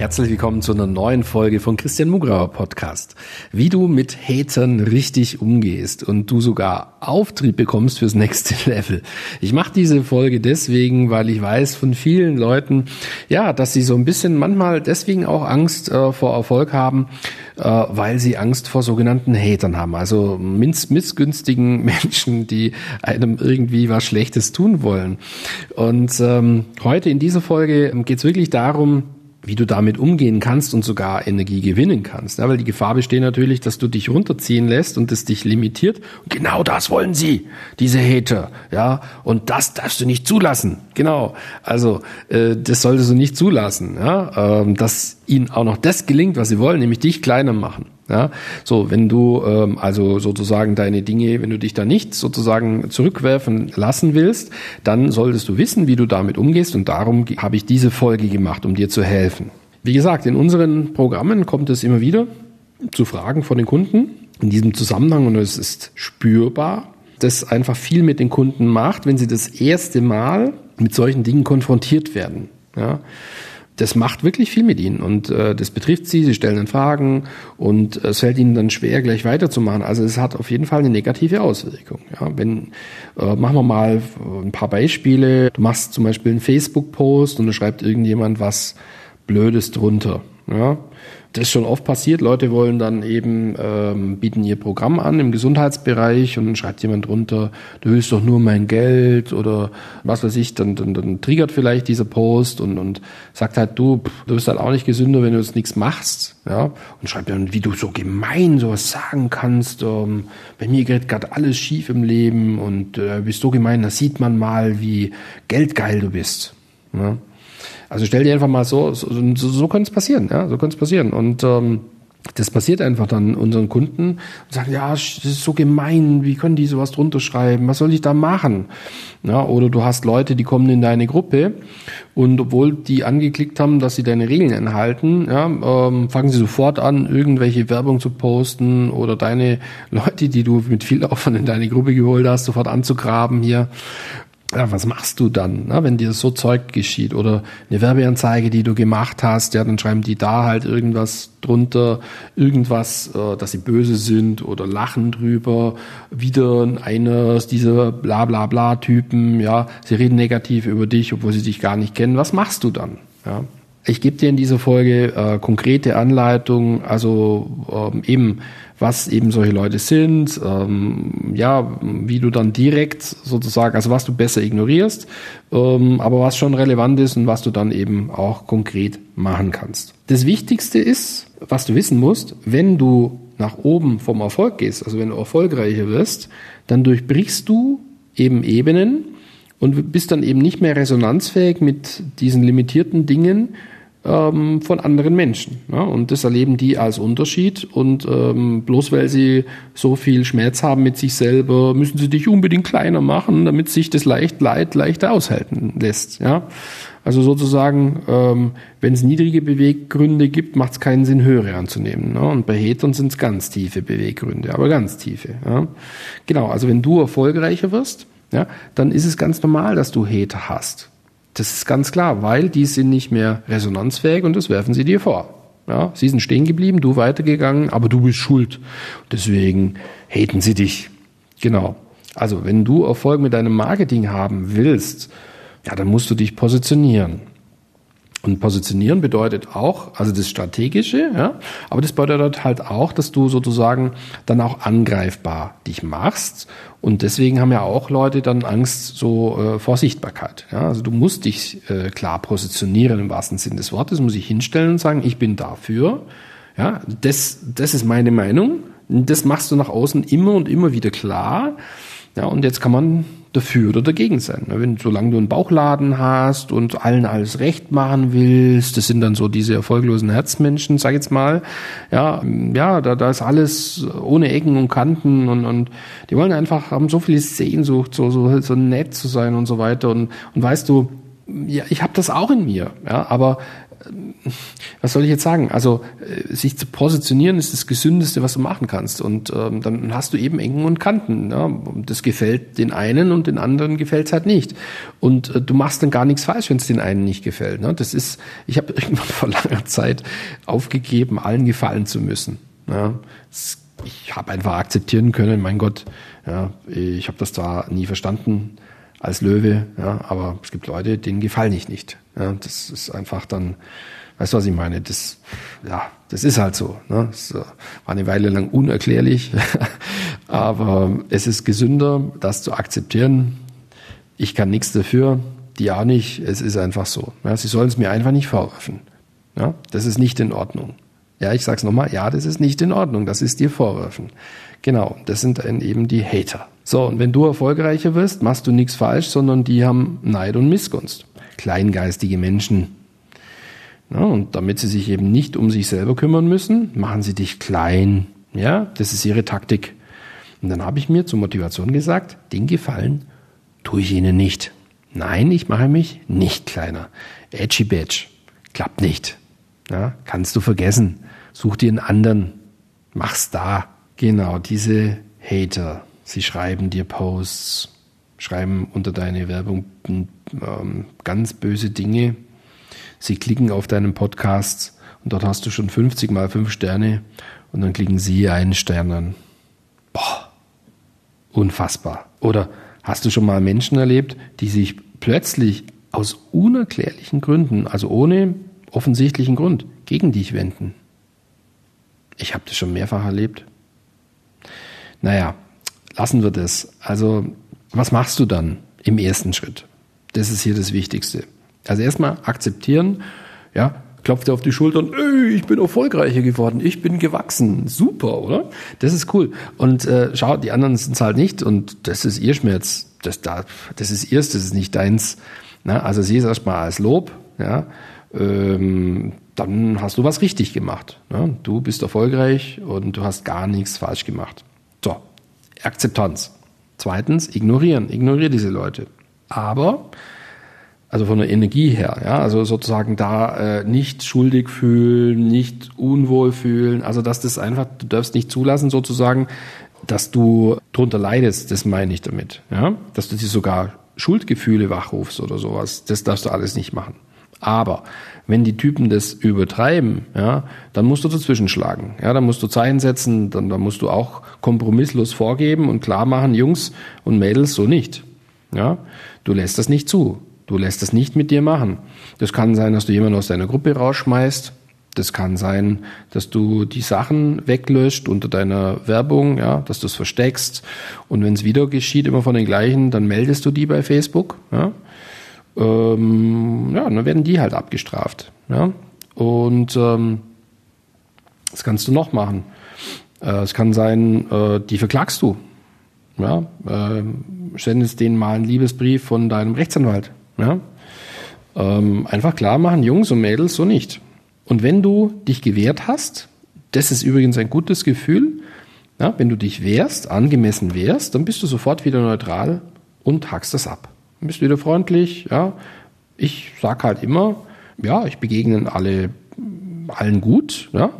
Herzlich willkommen zu einer neuen Folge von Christian Mugrauer Podcast. Wie du mit Hatern richtig umgehst und du sogar Auftrieb bekommst fürs nächste Level. Ich mache diese Folge deswegen, weil ich weiß von vielen Leuten, ja, dass sie so ein bisschen manchmal deswegen auch Angst äh, vor Erfolg haben, äh, weil sie Angst vor sogenannten Hatern haben. Also miss missgünstigen Menschen, die einem irgendwie was Schlechtes tun wollen. Und ähm, heute in dieser Folge geht es wirklich darum, wie du damit umgehen kannst und sogar Energie gewinnen kannst. Ja, weil die Gefahr besteht natürlich, dass du dich runterziehen lässt und es dich limitiert. Und genau das wollen sie, diese Hater. Ja, und das darfst du nicht zulassen. Genau. Also äh, das solltest du nicht zulassen. Ja, ähm, dass ihnen auch noch das gelingt, was sie wollen, nämlich dich kleiner machen. Ja, so wenn du ähm, also sozusagen deine Dinge, wenn du dich da nicht sozusagen zurückwerfen lassen willst, dann solltest du wissen, wie du damit umgehst und darum habe ich diese Folge gemacht, um dir zu helfen. Wie gesagt, in unseren Programmen kommt es immer wieder zu Fragen von den Kunden in diesem Zusammenhang und es ist spürbar, dass einfach viel mit den Kunden macht, wenn sie das erste Mal mit solchen Dingen konfrontiert werden. Ja das macht wirklich viel mit ihnen und äh, das betrifft sie, sie stellen dann Fragen und es fällt ihnen dann schwer, gleich weiterzumachen. Also es hat auf jeden Fall eine negative Auswirkung. Ja, wenn, äh, machen wir mal ein paar Beispiele. Du machst zum Beispiel einen Facebook-Post und da schreibt irgendjemand was Blödes drunter. Ja, das ist schon oft passiert. Leute wollen dann eben, ähm, bieten ihr Programm an im Gesundheitsbereich und dann schreibt jemand drunter, du willst doch nur mein Geld oder was weiß ich, dann, dann, dann triggert vielleicht dieser Post und, und sagt halt, du, du bist halt auch nicht gesünder, wenn du jetzt nichts machst. Ja, und schreibt dann, wie du so gemein sowas sagen kannst. Ähm, bei mir geht gerade alles schief im Leben und äh, bist so gemein, da sieht man mal, wie geldgeil du bist. Ja? Also stell dir einfach mal so, so, so, so könnte es passieren, ja, so könnte es passieren. Und ähm, das passiert einfach dann unseren Kunden und sagen, ja, das ist so gemein, wie können die sowas drunter schreiben, was soll ich da machen? Ja, oder du hast Leute, die kommen in deine Gruppe und obwohl die angeklickt haben, dass sie deine Regeln einhalten, ja, ähm, fangen sie sofort an, irgendwelche Werbung zu posten oder deine Leute, die du mit viel Aufwand in deine Gruppe geholt hast, sofort anzugraben hier ja, was machst du dann, ne, wenn dir so Zeug geschieht? Oder eine Werbeanzeige, die du gemacht hast, ja, dann schreiben die da halt irgendwas drunter, irgendwas, äh, dass sie böse sind oder lachen drüber. Wieder einer dieser bla bla bla Typen, ja, sie reden negativ über dich, obwohl sie dich gar nicht kennen. Was machst du dann? Ja? Ich gebe dir in dieser Folge äh, konkrete Anleitungen, also ähm, eben was eben solche Leute sind, ähm, ja, wie du dann direkt sozusagen, also was du besser ignorierst, ähm, aber was schon relevant ist und was du dann eben auch konkret machen kannst. Das Wichtigste ist, was du wissen musst, wenn du nach oben vom Erfolg gehst, also wenn du erfolgreicher wirst, dann durchbrichst du eben Ebenen und bist dann eben nicht mehr resonanzfähig mit diesen limitierten Dingen, ähm, von anderen Menschen. Ja? Und das erleben die als Unterschied. Und ähm, bloß weil sie so viel Schmerz haben mit sich selber, müssen sie dich unbedingt kleiner machen, damit sich das leicht Leid leichter aushalten lässt. Ja? Also sozusagen, ähm, wenn es niedrige Beweggründe gibt, macht es keinen Sinn, höhere anzunehmen. Ne? Und bei Hatern sind es ganz tiefe Beweggründe, aber ganz tiefe. Ja? Genau, also wenn du erfolgreicher wirst, ja, dann ist es ganz normal, dass du Hater hast. Das ist ganz klar, weil die sind nicht mehr resonanzfähig und das werfen sie dir vor. Ja, sie sind stehen geblieben, du weitergegangen, aber du bist schuld. Deswegen haten sie dich. Genau. Also, wenn du Erfolg mit deinem Marketing haben willst, ja, dann musst du dich positionieren. Und positionieren bedeutet auch, also das Strategische, ja, aber das bedeutet halt auch, dass du sozusagen dann auch angreifbar dich machst. Und deswegen haben ja auch Leute dann Angst so äh, vor Sichtbarkeit. Ja. Also du musst dich äh, klar positionieren im wahrsten Sinn des Wortes, muss ich hinstellen und sagen, ich bin dafür. Ja, das, das ist meine Meinung. Das machst du nach außen immer und immer wieder klar. Ja, und jetzt kann man dafür oder dagegen sein. Wenn, solange du einen Bauchladen hast und allen alles recht machen willst, das sind dann so diese erfolglosen Herzmenschen, sag ich jetzt mal, ja, ja, da, da ist alles ohne Ecken und Kanten und, und die wollen einfach, haben so viel Sehnsucht, so, so, so nett zu sein und so weiter und, und weißt du, ja, ich habe das auch in mir, ja, aber was soll ich jetzt sagen? Also äh, sich zu positionieren ist das Gesündeste, was du machen kannst. Und ähm, dann hast du eben Ecken und Kanten. Ja? Das gefällt den einen und den anderen gefällt es halt nicht. Und äh, du machst dann gar nichts falsch, wenn es den einen nicht gefällt. Ne? Das ist, ich habe irgendwann vor langer Zeit aufgegeben, allen gefallen zu müssen. Ja? Ich habe einfach akzeptieren können, mein Gott, ja, ich habe das zwar nie verstanden als Löwe, ja, aber es gibt Leute, denen gefallen ich nicht. Ja, das ist einfach dann, weißt du, was ich meine? Das, ja, das ist halt so. Ne? Das war eine Weile lang unerklärlich, aber es ist gesünder, das zu akzeptieren. Ich kann nichts dafür, die auch nicht. Es ist einfach so. Ja, sie sollen es mir einfach nicht vorwerfen. Ja, das ist nicht in Ordnung. Ja, ich sag's nochmal, ja, das ist nicht in Ordnung, das ist dir vorwerfen. Genau, das sind dann eben die Hater. So, und wenn du erfolgreicher wirst, machst du nichts falsch, sondern die haben Neid und Missgunst kleingeistige Menschen. Ja, und damit sie sich eben nicht um sich selber kümmern müssen, machen sie dich klein. Ja, das ist ihre Taktik. Und dann habe ich mir zur Motivation gesagt, den Gefallen tue ich ihnen nicht. Nein, ich mache mich nicht kleiner. Edgy Badge. Klappt nicht. Ja, kannst du vergessen. Such dir einen anderen. Mach's da. Genau, diese Hater. Sie schreiben dir Posts, schreiben unter deine Werbung ähm, ganz böse Dinge. Sie klicken auf deinen Podcast und dort hast du schon 50 mal 5 Sterne und dann klicken sie einen Stern an. Boah, unfassbar. Oder hast du schon mal Menschen erlebt, die sich plötzlich aus unerklärlichen Gründen, also ohne offensichtlichen Grund, gegen dich wenden? Ich habe das schon mehrfach erlebt. Naja, lassen wir das. Also was machst du dann im ersten Schritt? Das ist hier das Wichtigste. Also erstmal akzeptieren, ja, klopft dir auf die Schultern, ich bin erfolgreicher geworden, ich bin gewachsen, super, oder? Das ist cool. Und äh, schau, die anderen sind es halt nicht und das ist ihr Schmerz, das, da, das ist ihrs, das ist nicht deins. Na, also sieh es erstmal als Lob, ja, ähm, dann hast du was richtig gemacht. Ne? Du bist erfolgreich und du hast gar nichts falsch gemacht. So, Akzeptanz. Zweitens, ignorieren. Ignoriere diese Leute. Aber, also von der Energie her, ja, also sozusagen da äh, nicht schuldig fühlen, nicht unwohl fühlen, also dass das einfach, du darfst nicht zulassen sozusagen, dass du drunter leidest, das meine ich damit, ja, dass du dir sogar Schuldgefühle wachrufst oder sowas, das darfst du alles nicht machen. Aber wenn die Typen das übertreiben, ja, dann musst du dazwischen schlagen. Ja, dann musst du Zeichen setzen, dann, dann musst du auch kompromisslos vorgeben und klar machen, Jungs und Mädels, so nicht. Ja, du lässt das nicht zu. Du lässt das nicht mit dir machen. Das kann sein, dass du jemanden aus deiner Gruppe rausschmeißt. Das kann sein, dass du die Sachen weglöscht unter deiner Werbung, ja, dass du es versteckst. Und wenn es wieder geschieht, immer von den gleichen, dann meldest du die bei Facebook. Ja ähm, ja, dann werden die halt abgestraft. Ja? Und ähm, das kannst du noch machen. Äh, es kann sein, äh, die verklagst du. Ja? Äh, sendest denen mal einen Liebesbrief von deinem Rechtsanwalt. Ja? Ähm, einfach klar machen, Jungs und Mädels, so nicht. Und wenn du dich gewehrt hast, das ist übrigens ein gutes Gefühl, ja, wenn du dich wehrst, angemessen wehrst, dann bist du sofort wieder neutral und hackst das ab bist wieder freundlich, ja. Ich sag halt immer, ja, ich begegne alle, allen gut, ja.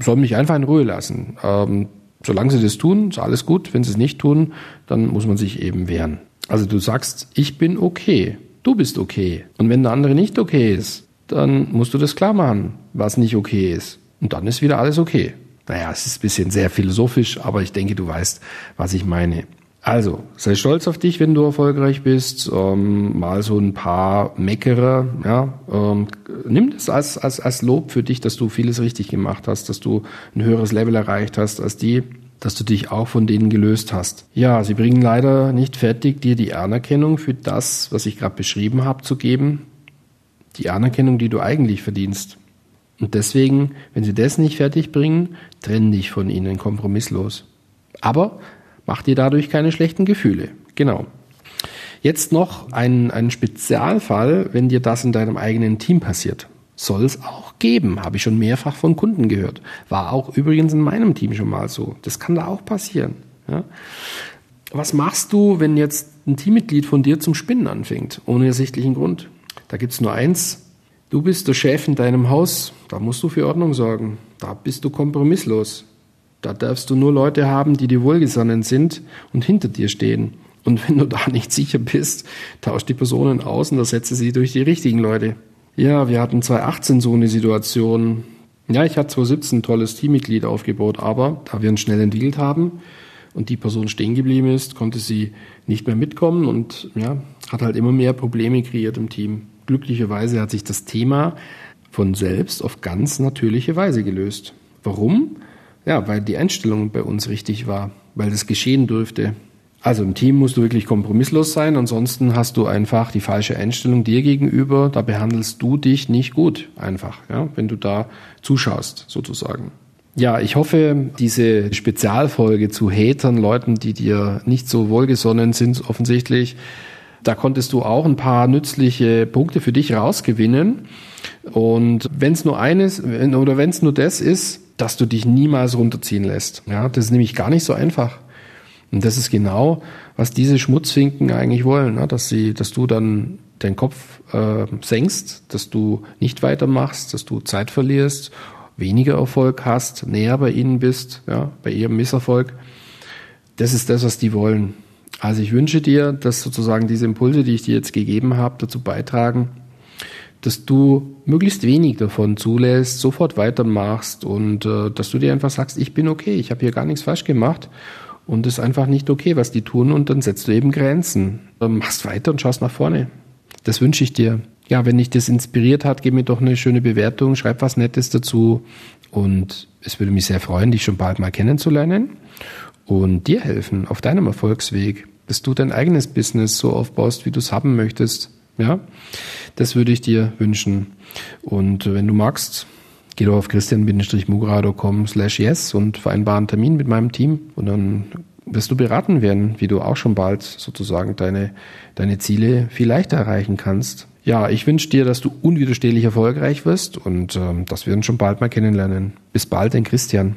Soll mich einfach in Ruhe lassen. Ähm, solange sie das tun, ist alles gut. Wenn sie es nicht tun, dann muss man sich eben wehren. Also du sagst, ich bin okay, du bist okay. Und wenn der andere nicht okay ist, dann musst du das klar machen, was nicht okay ist. Und dann ist wieder alles okay. Naja, es ist ein bisschen sehr philosophisch, aber ich denke, du weißt, was ich meine. Also, sei stolz auf dich, wenn du erfolgreich bist. Ähm, mal so ein paar Meckerer, ja. Ähm, nimm das als, als, als Lob für dich, dass du vieles richtig gemacht hast, dass du ein höheres Level erreicht hast als die, dass du dich auch von denen gelöst hast. Ja, sie bringen leider nicht fertig, dir die Anerkennung für das, was ich gerade beschrieben habe, zu geben. Die Anerkennung, die du eigentlich verdienst. Und deswegen, wenn sie das nicht fertig bringen, trenn dich von ihnen kompromisslos. Aber Mach dir dadurch keine schlechten Gefühle. Genau. Jetzt noch ein, ein Spezialfall, wenn dir das in deinem eigenen Team passiert. Soll es auch geben, habe ich schon mehrfach von Kunden gehört. War auch übrigens in meinem Team schon mal so. Das kann da auch passieren. Ja? Was machst du, wenn jetzt ein Teammitglied von dir zum Spinnen anfängt, ohne ersichtlichen Grund? Da gibt es nur eins. Du bist der Chef in deinem Haus, da musst du für Ordnung sorgen. Da bist du kompromisslos. Da darfst du nur Leute haben, die dir wohlgesonnen sind und hinter dir stehen. Und wenn du da nicht sicher bist, tausch die Personen aus und ersetze sie durch die richtigen Leute. Ja, wir hatten 2018 so eine Situation. Ja, ich hatte 2017 ein tolles Teammitglied aufgebaut, aber da wir uns schnell entwickelt haben und die Person stehen geblieben ist, konnte sie nicht mehr mitkommen und ja, hat halt immer mehr Probleme kreiert im Team. Glücklicherweise hat sich das Thema von selbst auf ganz natürliche Weise gelöst. Warum? Ja, weil die Einstellung bei uns richtig war, weil das geschehen dürfte. Also im Team musst du wirklich kompromisslos sein, ansonsten hast du einfach die falsche Einstellung dir gegenüber, da behandelst du dich nicht gut, einfach, ja, wenn du da zuschaust, sozusagen. Ja, ich hoffe, diese Spezialfolge zu Hatern, Leuten, die dir nicht so wohlgesonnen sind, offensichtlich, da konntest du auch ein paar nützliche Punkte für dich rausgewinnen. Und wenn es nur eines oder wenn es nur das ist, dass du dich niemals runterziehen lässt. Ja, das ist nämlich gar nicht so einfach. Und das ist genau, was diese Schmutzfinken eigentlich wollen, ne? dass sie, dass du dann den Kopf äh, senkst, dass du nicht weitermachst, dass du Zeit verlierst, weniger Erfolg hast, näher bei ihnen bist, ja, bei ihrem Misserfolg. Das ist das, was die wollen. Also ich wünsche dir, dass sozusagen diese Impulse, die ich dir jetzt gegeben habe, dazu beitragen, dass du möglichst wenig davon zulässt, sofort weitermachst und äh, dass du dir einfach sagst, ich bin okay, ich habe hier gar nichts falsch gemacht und es ist einfach nicht okay, was die tun und dann setzt du eben Grenzen. Dann machst weiter und schaust nach vorne. Das wünsche ich dir. Ja, wenn dich das inspiriert hat, gib mir doch eine schöne Bewertung, schreib was Nettes dazu und es würde mich sehr freuen, dich schon bald mal kennenzulernen und dir helfen auf deinem Erfolgsweg, dass du dein eigenes Business so aufbaust, wie du es haben möchtest. Ja, das würde ich dir wünschen. Und wenn du magst, geh doch auf christian-mugra.com slash yes und vereinbar einen Termin mit meinem Team und dann wirst du beraten werden, wie du auch schon bald sozusagen deine, deine Ziele viel leichter erreichen kannst. Ja, ich wünsche dir, dass du unwiderstehlich erfolgreich wirst und ähm, dass wir uns schon bald mal kennenlernen. Bis bald, dein Christian.